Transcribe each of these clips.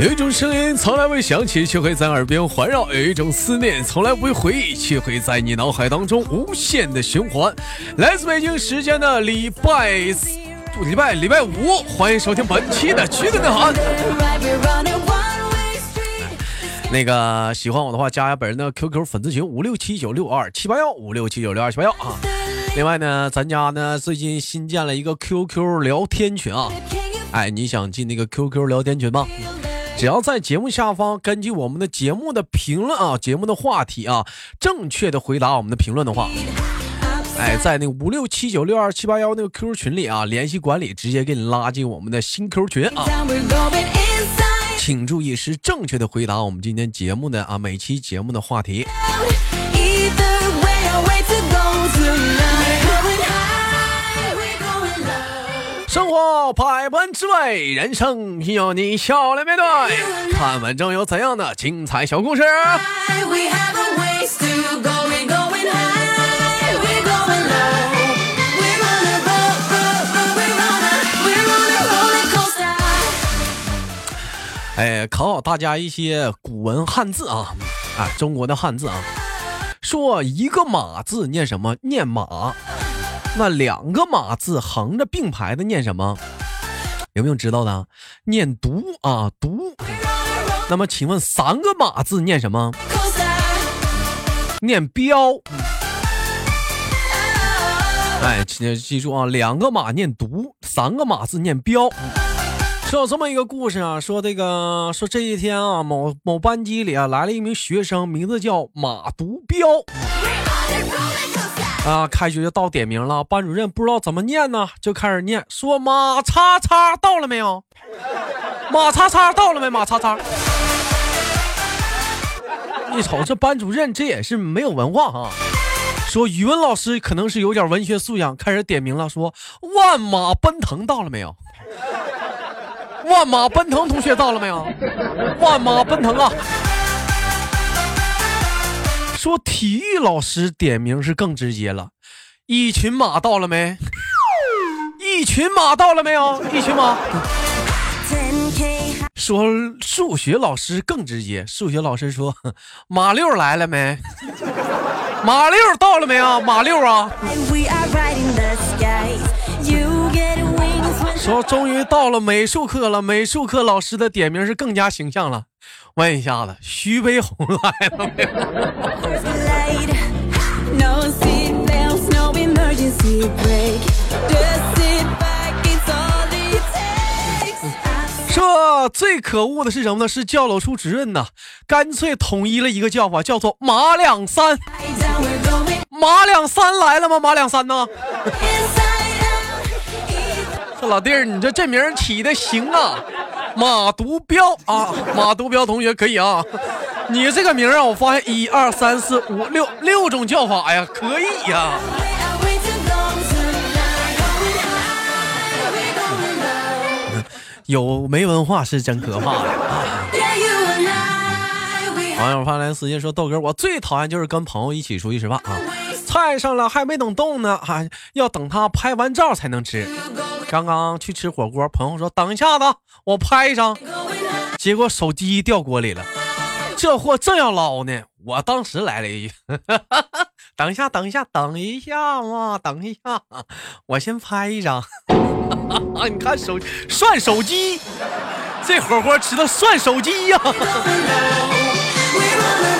有一种声音从来未响起，却会在耳边环绕；有一种思念从来不会回忆，却会在你脑海当中无限的循环。来自北京时间的礼拜礼拜礼拜五，欢迎收听本期的《曲子内涵》。那个喜欢我的话，加一下本人的 QQ 粉丝群五六七九六二七八幺五六七九六二七八幺啊。另外呢，咱家呢最近新建了一个 QQ 聊天群啊。哎，你想进那个 QQ 聊天群吗？只要在节目下方根据我们的节目的评论啊，节目的话题啊，正确的回答我们的评论的话，哎，在那五六七九六二七八幺那个 QQ 群里啊，联系管理，直接给你拉进我们的新 QQ 群啊。请注意，是正确的回答我们今天节目的啊每期节目的话题。生活百般滋味，人生需要你笑来面对。看完正有怎样的精彩小故事？哎，考考大家一些古文汉字啊啊，中国的汉字啊，说一个马字念什么？念马。那两个马字横着并排的念什么？有没有知道的？念读啊读。那么请问三个马字念什么？念彪。哎，记记住啊，两个马念读，三个马字念彪。说有这么一个故事啊，说这个说这一天啊，某某班级里啊来了一名学生，名字叫马独彪。啊，开学就到点名了，班主任不知道怎么念呢，就开始念，说马叉叉到了没有？马叉叉到了没？马叉叉。一瞅这班主任，这也是没有文化啊。说语文老师可能是有点文学素养，开始点名了，说万马奔腾到了没有？万马奔腾，同学到了没有？万马奔腾啊！说体育老师点名是更直接了，一群马到了没？一群马到了没有？一群马。说数学老师更直接，数学老师说马六来了没？马六到了没有？马六啊！说终于到了美术课了，美术课老师的点名是更加形象了。问一下子，徐悲鸿来了没这最可恶的是什么呢？是教导处主任呐，干脆统一了一个叫法，叫做马两三。马两三来了吗？马两三呢？这老弟儿，你这这名起的行啊，马独彪啊，马独彪同学可以啊，你这个名啊，我发现一二三四五六六种叫法呀，可以呀。有没文化是真可怕呀。网友发来私信说：“豆哥，我最讨厌就是跟朋友一起出去吃饭啊，菜上了还没等动呢，还要等他拍完照才能吃。”刚刚去吃火锅，朋友说等一下子，我拍一张，结果手机掉锅里了，这货正要捞呢，我当时来了一句，等一下，等一下，等一下嘛，等一下，我先拍一张。你看手涮手机，这火锅吃的涮手机呀。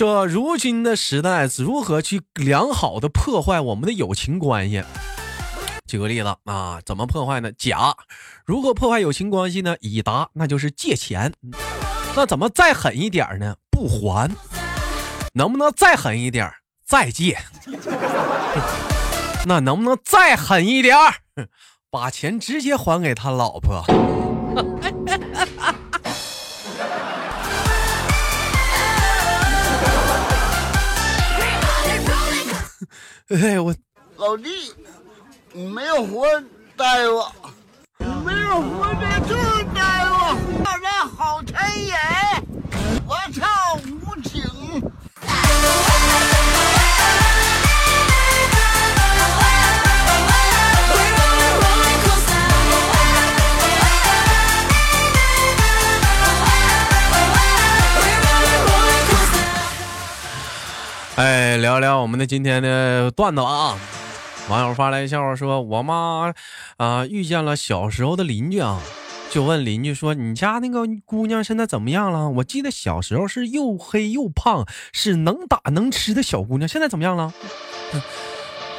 说如今的时代如何去良好的破坏我们的友情关系？举个例子啊，怎么破坏呢？甲，如何破坏友情关系呢？乙答，那就是借钱。那怎么再狠一点呢？不还。能不能再狠一点？再借。那能不能再狠一点？把钱直接还给他老婆。哎，哎我老弟，你没有活待我，没有活的就是待我。大家好聊聊我们的今天的段子啊！网友发来笑话说，我妈啊遇见了小时候的邻居啊，就问邻居说：“你家那个姑娘现在怎么样了？我记得小时候是又黑又胖，是能打能吃的小姑娘，现在怎么样了？”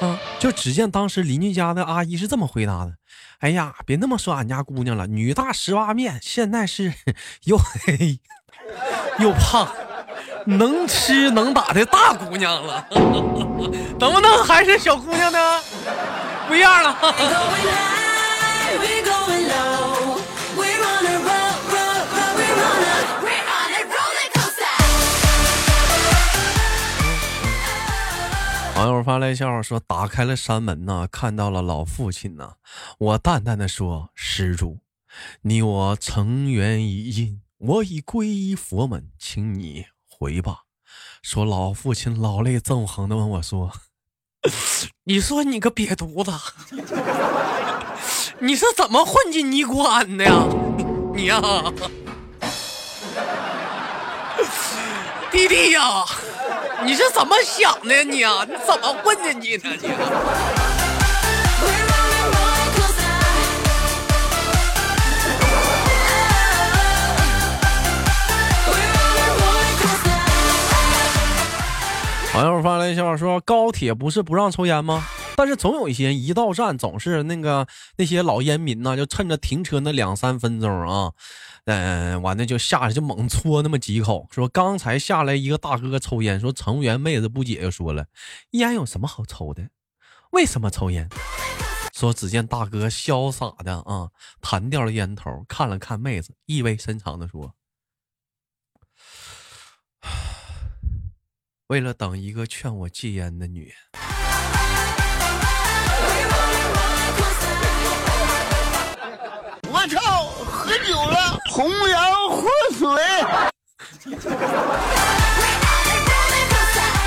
啊！就只见当时邻居家的阿姨是这么回答的：“哎呀，别那么说俺家姑娘了，女大十八变，现在是 又黑 又胖。”能吃能打的大姑娘了，能不能还是小姑娘呢？不一样了。网友发来笑话说：“打开了山门呐，看到了老父亲呐。我淡淡的说：施主，你我成缘已尽，我已皈依佛门，请你。”回吧，说老父亲老泪纵横的问我说：“ 你说你个瘪犊子，你是怎么混进尼姑庵的呀？你呀，弟弟呀，你是怎么想的呀？你呀，你怎么混进去的你？”网友发来笑话说：“高铁不是不让抽烟吗？但是总有一些人一到站，总是那个那些老烟民呢，就趁着停车那两三分钟啊，嗯，完了就下来就猛搓那么几口。说刚才下来一个大哥抽烟，说乘务员妹子不解就说了：烟有什么好抽的？为什么抽烟？说只见大哥潇洒的啊，弹掉了烟头，看了看妹子，意味深长的说。”为了等一个劝我戒烟的女人，我操，喝酒了，红颜祸水。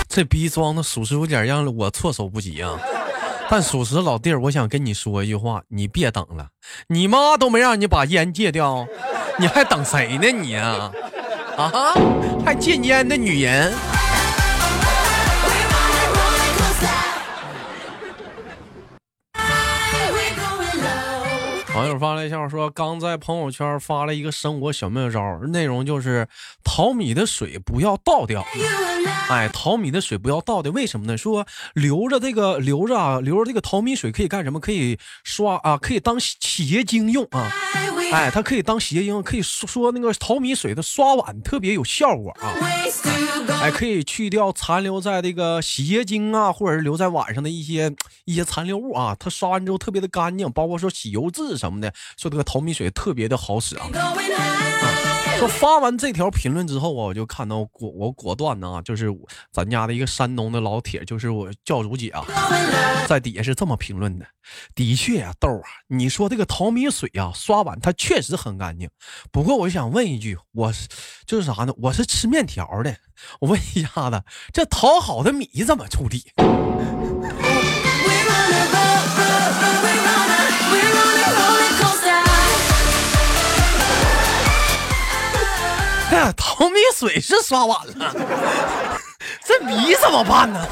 这逼装的属实有点让我措手不及啊！但属实老弟儿，我想跟你说一句话，你别等了，你妈都没让你把烟戒掉，你还等谁呢？你啊啊，还戒烟的女人。网友发来笑说，刚在朋友圈发了一个生活小妙招，内容就是淘米的水不要倒掉。哎，淘米的水不要倒掉，为什么呢？说留着这个留着啊，留着这个淘米水可以干什么？可以刷啊，可以当洗洁精用啊。哎，它可以当洗洁精，可以说说那个淘米水的刷碗特别有效果啊。哎，可以去掉残留在这个洗洁精啊，或者是留在碗上的一些一些残留物啊。它刷完之后特别的干净，包括说洗油渍什么的，说这个淘米水特别的好使啊。说发完这条评论之后啊，我就看到果我果断呢，就是咱家的一个山东的老铁，就是我教主姐啊，在底下是这么评论的：的确呀，豆啊，你说这个淘米水啊，刷碗它确实很干净。不过我想问一句，我是就是啥呢？我是吃面条的，我问一下子，这淘好的米怎么处理？淘米水是刷碗了，这米怎么办呢？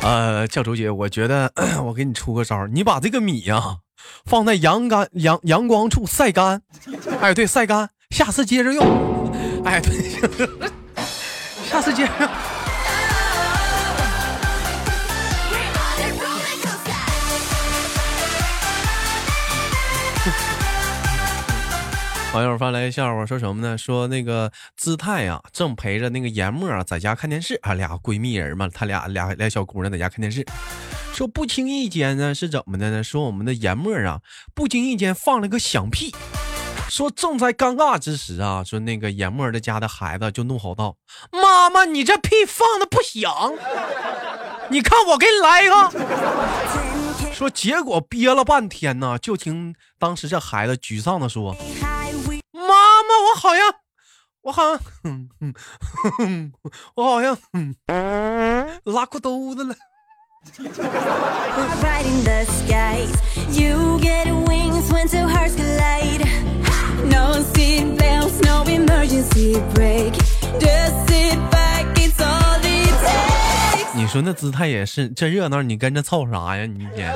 呃，教主姐，我觉得 我给你出个招你把这个米呀放在阳干阳阳光处晒干。哎，对，晒干，下次接着用。哎，对，下次接着。用。网友发来笑话，说什么呢？说那个姿态呀，正陪着那个严墨在家看电视，啊，俩闺蜜人嘛，他俩俩俩小姑娘在家看电视。说不经意间呢，是怎么的呢？说我们的严墨啊，不经意间放了个响屁。说正在尴尬之时啊，说那个严墨的家的孩子就怒吼道：“妈妈，你这屁放的不响，你看我给你来一个。”说结果憋了半天呢，就听当时这孩子沮丧的说。好像，我好像，我好像拉裤兜子了。你说那姿态也是，这热闹你跟着凑啥呀？你天！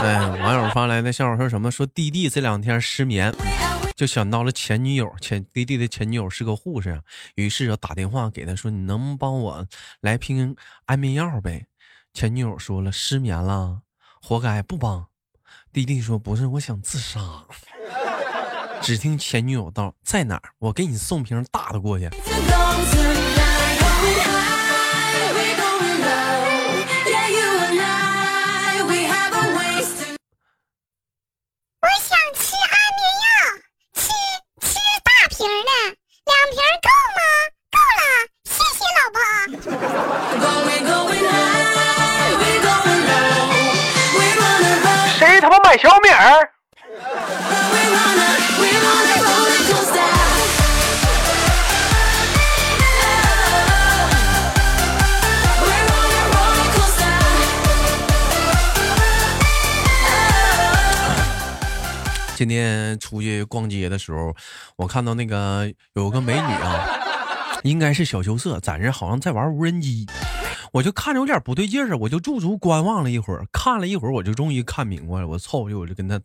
哎，网友发来的笑话说什么？说弟弟这两天失眠，就想到了前女友。前弟弟的前女友是个护士，于是就打电话给他说：“你能帮我来瓶安眠药呗？”前女友说了：“失眠了，活该，不帮。”弟弟说：“不是，我想自杀。”只听前女友道：“在哪儿？我给你送瓶大的过去。”今天出去逛街的时候，我看到那个有个美女啊，应该是小羞涩，在这好像在玩无人机。我就看着有点不对劲儿啊，我就驻足观望了一会儿，看了一会儿，我就终于看明白了。我凑过去，我就跟他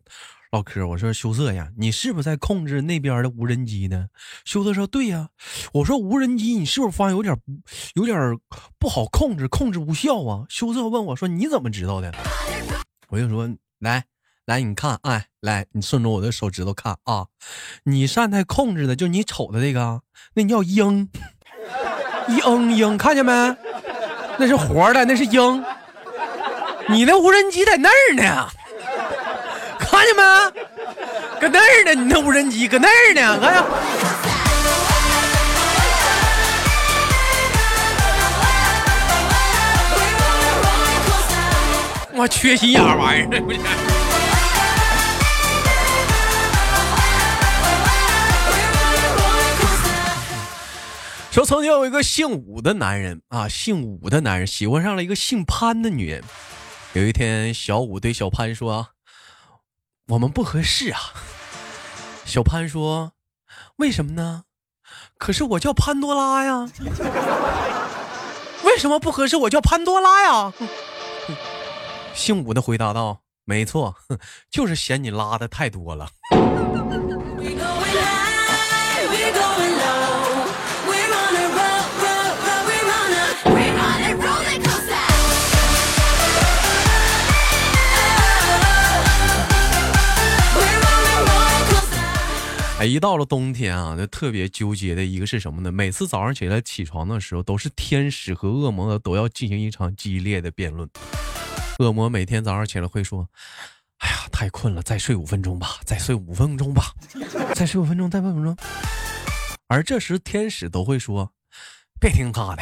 唠嗑，我说：“羞涩呀，你是不是在控制那边的无人机呢？”羞涩说：“对呀。”我说：“无人机，你是不是发现有点有点不好控制，控制无效啊？”羞涩问我说：“你怎么知道的？”我就说：“来来，你看，哎，来，你顺着我的手指头看啊，你上台控制的，就你瞅的这个，那叫鹰，鹰鹰，看见没？”那是活的，那是鹰。你那无人机在那儿呢，看见没？搁那儿呢，你那无人机搁那儿呢，看呀。我缺心眼玩意儿。说曾经有一个姓武的男人啊，姓武的男人喜欢上了一个姓潘的女人。有一天，小武对小潘说：“我们不合适啊。”小潘说：“为什么呢？可是我叫潘多拉呀。”为什么不合适？我叫潘多拉呀。姓武的回答道：“没错，就是嫌你拉的太多了。”一到了冬天啊，就特别纠结的一个是什么呢？每次早上起来起床的时候，都是天使和恶魔都要进行一场激烈的辩论。恶魔每天早上起来会说：“哎呀，太困了，再睡五分钟吧，再睡五分钟吧，再睡五分钟，再五分钟。”而这时天使都会说：“别听他的，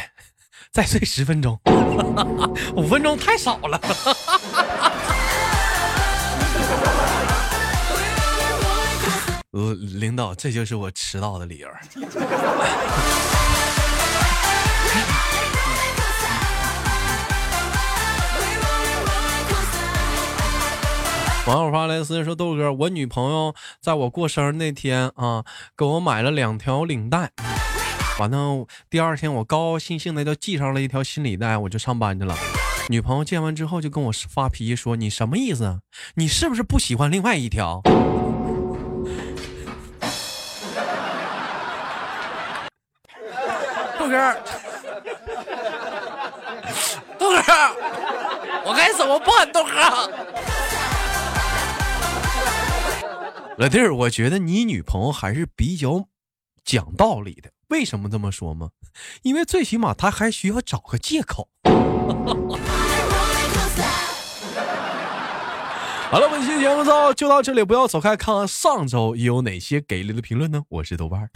再睡十分钟，五分钟太少了。” 呃，领导，这就是我迟到的理由。网友发来私信说：“豆哥，我女朋友在我过生日那天啊，给我买了两条领带。完了，第二天我高高兴兴的就系上了一条新领带，我就上班去了。女朋友见完之后就跟我发脾气说：‘你什么意思？你是不是不喜欢另外一条？’”哥，豆哥，我该怎么办？豆哥，老弟儿，我觉得你女朋友还是比较讲道理的。为什么这么说吗？因为最起码她还需要找个借口。好了，本期节目就到这里，不要走开，看看上周有哪些给力的评论呢？我是豆瓣。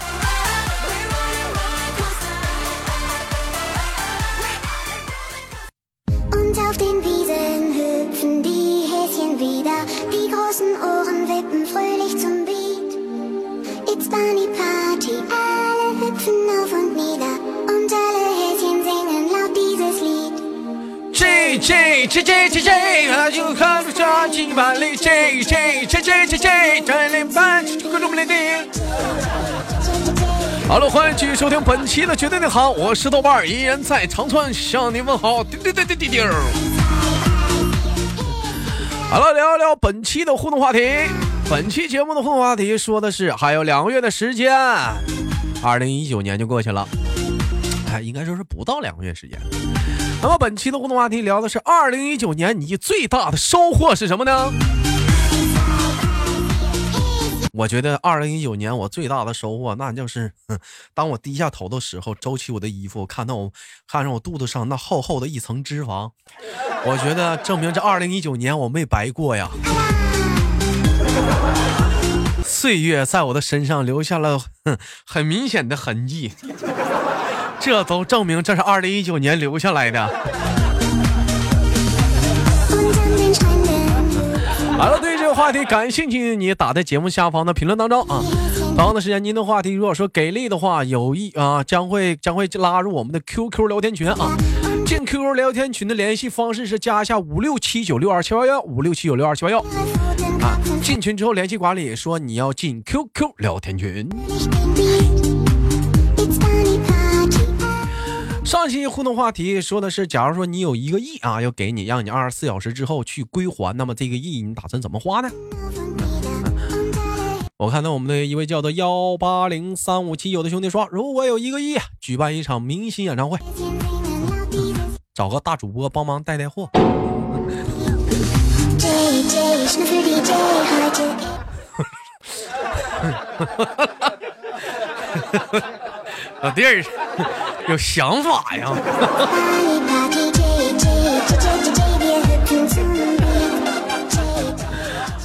里，J J J J J，那就看不上几万里，J J J J J J，这里半就各种来听。好了，欢迎继续收听本期的绝对的好，我是豆瓣，依然在长春向你问好，滴滴滴滴滴滴。好了，聊一聊本期的互动话题。本期节目的互动话题说的是，还有两个月的时间，二零一九年就过去了，哎，应该说是不到两个月时间。那么本期的互动话题聊的是二零一九年你最大的收获是什么呢？我觉得二零一九年我最大的收获，那就是，当我低下头的时候，周起我的衣服，看到我，看着我肚子上那厚厚的一层脂肪，我觉得证明这二零一九年我没白过呀。岁月在我的身上留下了很明显的痕迹，这都证明这是二零一九年留下来的。好了，对这个话题感兴趣，你打在节目下方的评论当中啊。同样的时间，您的话题如果说给力的话，有意啊，将会将会拉入我们的 QQ 聊天群啊。进 QQ 聊天群的联系方式是加一下五六七九六二七八幺五六七九六二七八幺啊。进群之后联系管理说你要进 QQ 聊天群。上期互动话题说的是，假如说你有一个亿啊，要给你，让你二十四小时之后去归还，那么这个亿你打算怎么花呢？我看到我们的一位叫做幺八零三五七九的兄弟说，如果有一个亿，举办一场明星演唱会，找个大主播帮忙带带货。老弟儿。有想法呀！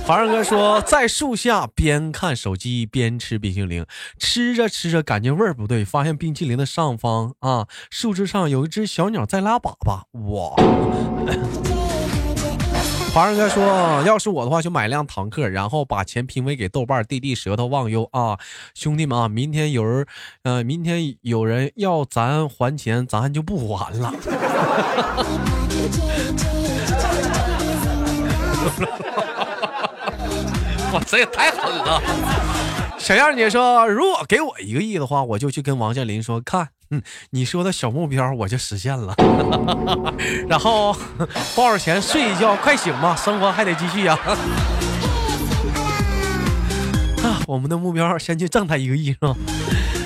凡人哥说，在树下边看手机边吃冰淇淋，吃着吃着感觉味儿不对，发现冰淇淋的上方啊，树枝上有一只小鸟在拉粑粑，哇！华人哥说：“要是我的话，就买辆坦克，然后把钱平分给豆瓣弟弟舌头忘忧啊，兄弟们啊，明天有人，呃，明天有人要咱还钱，咱就不还了。哇，这也太狠了！小样姐说，如果给我一个亿的话，我就去跟王健林说，看。”嗯，你说的小目标我就实现了，然后抱着钱睡一觉，快醒吧，生活还得继续呀。啊，我们的目标先去挣他一个亿是吧？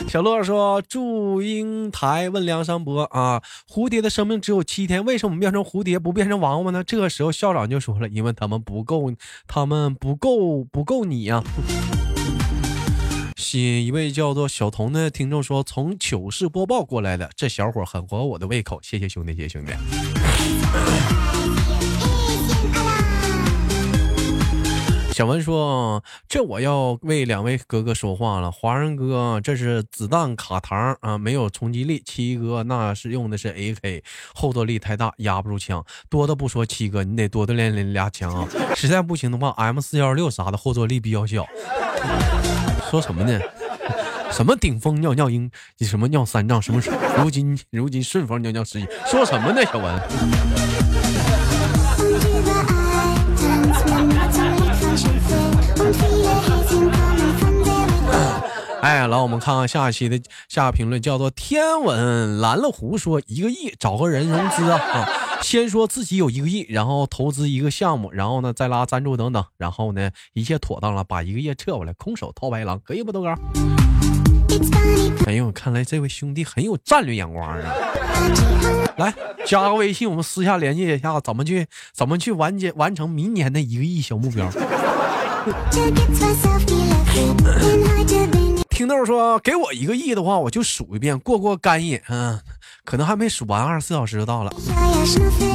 小洛说：“祝英台问梁山伯啊，蝴蝶的生命只有七天，为什么变成蝴蝶不变成王八呢？”这个时候校长就说了：“因为他们不够，他们不够，不够你呀。”一位叫做小童的听众说：“从糗事播报过来的，这小伙很合我的胃口，谢谢兄弟，谢谢兄弟。”小文说：“这我要为两位哥哥说话了，华人哥，这是子弹卡膛啊，没有冲击力；七哥那是用的是 AK，后坐力太大，压不住枪。多的不说，七哥你得多锻炼俩枪啊，实在不行的话，M 四幺六啥的后坐力比较小。”说什么呢？什么顶峰尿尿鹰？什么尿三丈？什么如今如今顺风尿尿十一？说什么呢？小文。哎，来，我们看看下一期的下评论，叫做天文蓝了湖说一个亿找个人融资啊，先说自己有一个亿，然后投资一个项目，然后呢再拉赞助等等，然后呢一切妥当了，把一个亿撤回来，空手套白狼，可以不，豆哥？哎呦，看来这位兄弟很有战略眼光啊！来加个微信，我们私下联系一下，怎么去怎么去完结完成明年的一个亿小目标？听豆说，给我一个亿的话，我就数一遍，过过干瘾。嗯，可能还没数完，二十四小时就到了。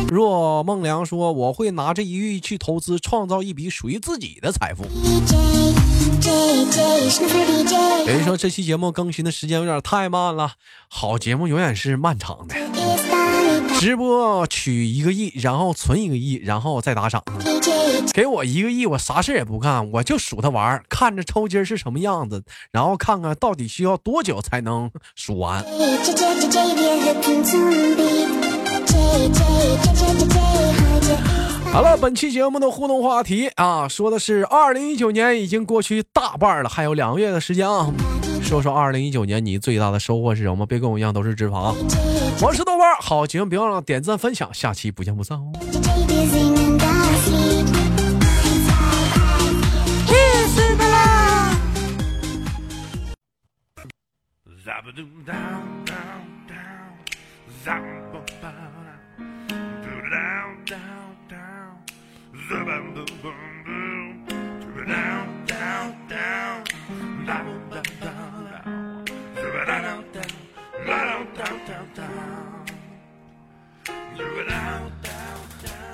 若梦良说，我会拿这一亿去投资，创造一笔属于自己的财富。有人说，这期节目更新的时间有点太慢了，好节目永远是漫长的。直播取一个亿，然后存一个亿，然后再打赏。给我一个亿，我啥事也不干，我就数它玩，看着抽筋是什么样子，然后看看到底需要多久才能数完。好了，本期节目的互动话题啊，说的是二零一九年已经过去大半了，还有两个月的时间啊。说说二零一九年你最大的收获是什么？别跟我一样都是脂肪。我是豆瓣，好节目别忘了点赞分享，下期不见不散哦。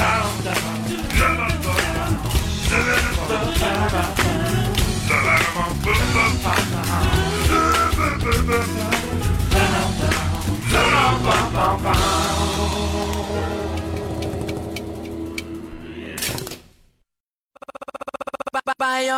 sound